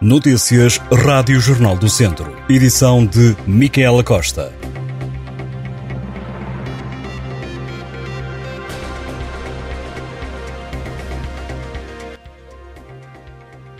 Notícias Rádio Jornal do Centro. Edição de Micaela Costa.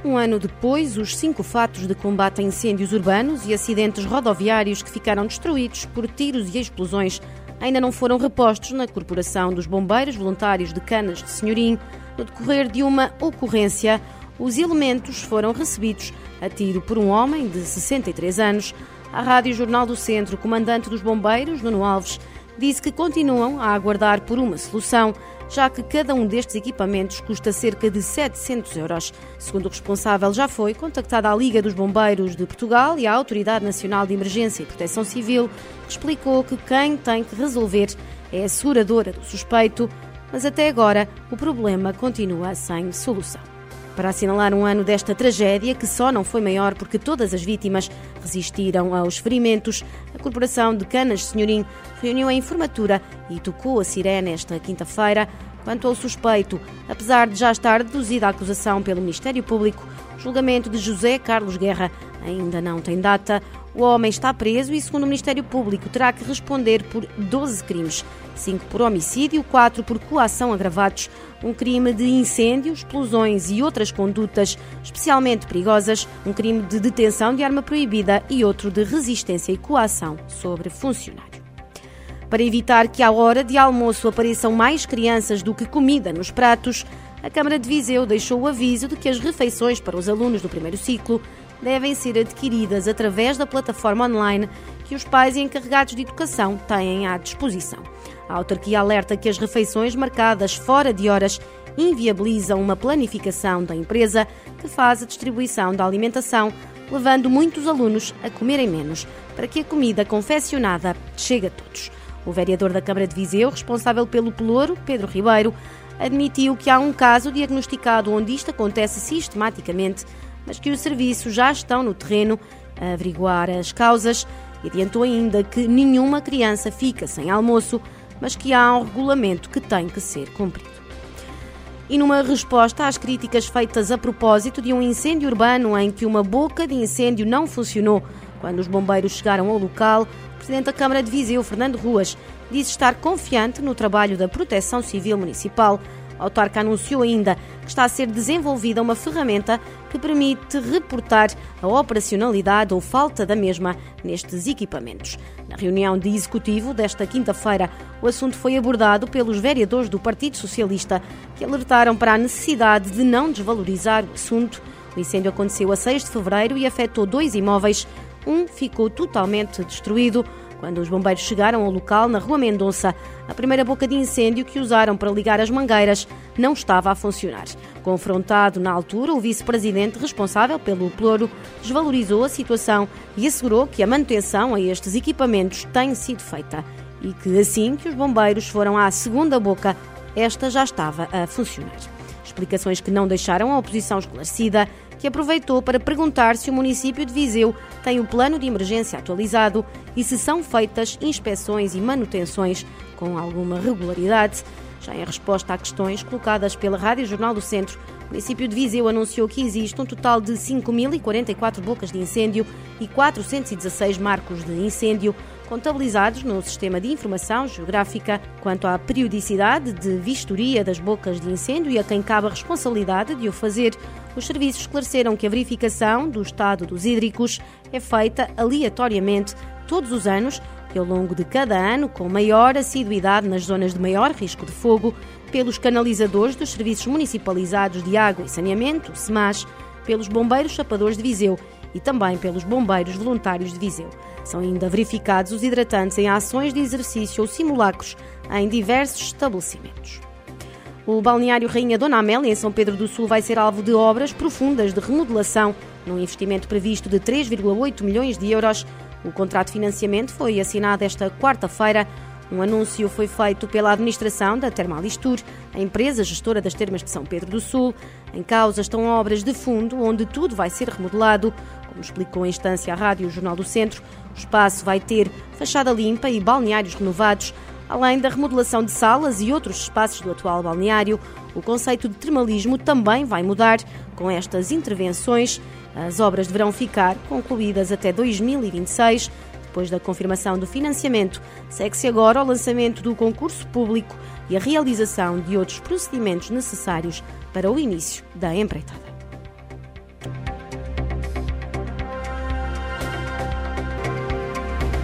Um ano depois, os cinco fatos de combate a incêndios urbanos e acidentes rodoviários que ficaram destruídos por tiros e explosões ainda não foram repostos na Corporação dos Bombeiros Voluntários de Canas de Senhorim. No decorrer de uma ocorrência, os elementos foram recebidos a tiro por um homem de 63 anos. A Rádio Jornal do Centro, comandante dos bombeiros, Nuno Alves, disse que continuam a aguardar por uma solução, já que cada um destes equipamentos custa cerca de 700 euros. Segundo o responsável, já foi contactada a Liga dos Bombeiros de Portugal e a Autoridade Nacional de Emergência e Proteção Civil, que explicou que quem tem que resolver é a seguradora do suspeito, mas até agora o problema continua sem solução. Para assinalar um ano desta tragédia, que só não foi maior porque todas as vítimas resistiram aos ferimentos, a Corporação de Canas Senhorim reuniu a informatura e tocou a sirene esta quinta-feira. Quanto ao suspeito, apesar de já estar deduzida a acusação pelo Ministério Público, o julgamento de José Carlos Guerra ainda não tem data. O homem está preso e, segundo o Ministério Público, terá que responder por 12 crimes: 5 por homicídio, 4 por coação agravados, um crime de incêndio, explosões e outras condutas especialmente perigosas, um crime de detenção de arma proibida e outro de resistência e coação sobre funcionário. Para evitar que à hora de almoço apareçam mais crianças do que comida nos pratos, a Câmara de Viseu deixou o aviso de que as refeições para os alunos do primeiro ciclo devem ser adquiridas através da plataforma online que os pais e encarregados de educação têm à disposição. A autarquia alerta que as refeições marcadas fora de horas inviabilizam uma planificação da empresa que faz a distribuição da alimentação, levando muitos alunos a comerem menos, para que a comida confeccionada chegue a todos. O vereador da Câmara de Viseu, responsável pelo pelouro, Pedro Ribeiro, admitiu que há um caso diagnosticado onde isto acontece sistematicamente mas que os serviços já estão no terreno a averiguar as causas e adiantou ainda que nenhuma criança fica sem almoço, mas que há um regulamento que tem que ser cumprido. E numa resposta às críticas feitas a propósito de um incêndio urbano em que uma boca de incêndio não funcionou quando os bombeiros chegaram ao local, o presidente da Câmara de Viseu, Fernando Ruas, disse estar confiante no trabalho da Proteção Civil Municipal a autarca anunciou ainda que está a ser desenvolvida uma ferramenta que permite reportar a operacionalidade ou falta da mesma nestes equipamentos. Na reunião de executivo desta quinta-feira, o assunto foi abordado pelos vereadores do Partido Socialista, que alertaram para a necessidade de não desvalorizar o assunto. O incêndio aconteceu a 6 de fevereiro e afetou dois imóveis. Um ficou totalmente destruído. Quando os bombeiros chegaram ao local, na Rua Mendonça, a primeira boca de incêndio que usaram para ligar as mangueiras não estava a funcionar. Confrontado na altura, o vice-presidente responsável pelo ploro desvalorizou a situação e assegurou que a manutenção a estes equipamentos tem sido feita e que assim que os bombeiros foram à segunda boca, esta já estava a funcionar. Explicações que não deixaram a oposição esclarecida que aproveitou para perguntar se o município de Viseu tem o plano de emergência atualizado e se são feitas inspeções e manutenções com alguma regularidade. Já em resposta a questões colocadas pela Rádio Jornal do Centro, o município de Viseu anunciou que existe um total de 5.044 bocas de incêndio e 416 marcos de incêndio contabilizados no Sistema de Informação Geográfica. Quanto à periodicidade de vistoria das bocas de incêndio e a quem cabe a responsabilidade de o fazer, os serviços esclareceram que a verificação do estado dos hídricos é feita aleatoriamente todos os anos e ao longo de cada ano, com maior assiduidade nas zonas de maior risco de fogo, pelos canalizadores dos serviços municipalizados de água e saneamento, SEMAS, pelos bombeiros chapadores de Viseu e também pelos bombeiros voluntários de Viseu. São ainda verificados os hidratantes em ações de exercício ou simulacros em diversos estabelecimentos. O balneário Rainha Dona Amélia, em São Pedro do Sul, vai ser alvo de obras profundas de remodelação, num investimento previsto de 3,8 milhões de euros. O contrato de financiamento foi assinado esta quarta-feira. Um anúncio foi feito pela administração da Termalistur, a empresa gestora das termas de São Pedro do Sul. Em causa estão obras de fundo, onde tudo vai ser remodelado. Como explicou a instância à Rádio Jornal do Centro, o espaço vai ter fachada limpa e balneários renovados. Além da remodelação de salas e outros espaços do atual balneário, o conceito de termalismo também vai mudar com estas intervenções As obras deverão ficar concluídas até 2026. Depois da confirmação do financiamento, segue-se agora o lançamento do concurso público e a realização de outros procedimentos necessários para o início da empreitada.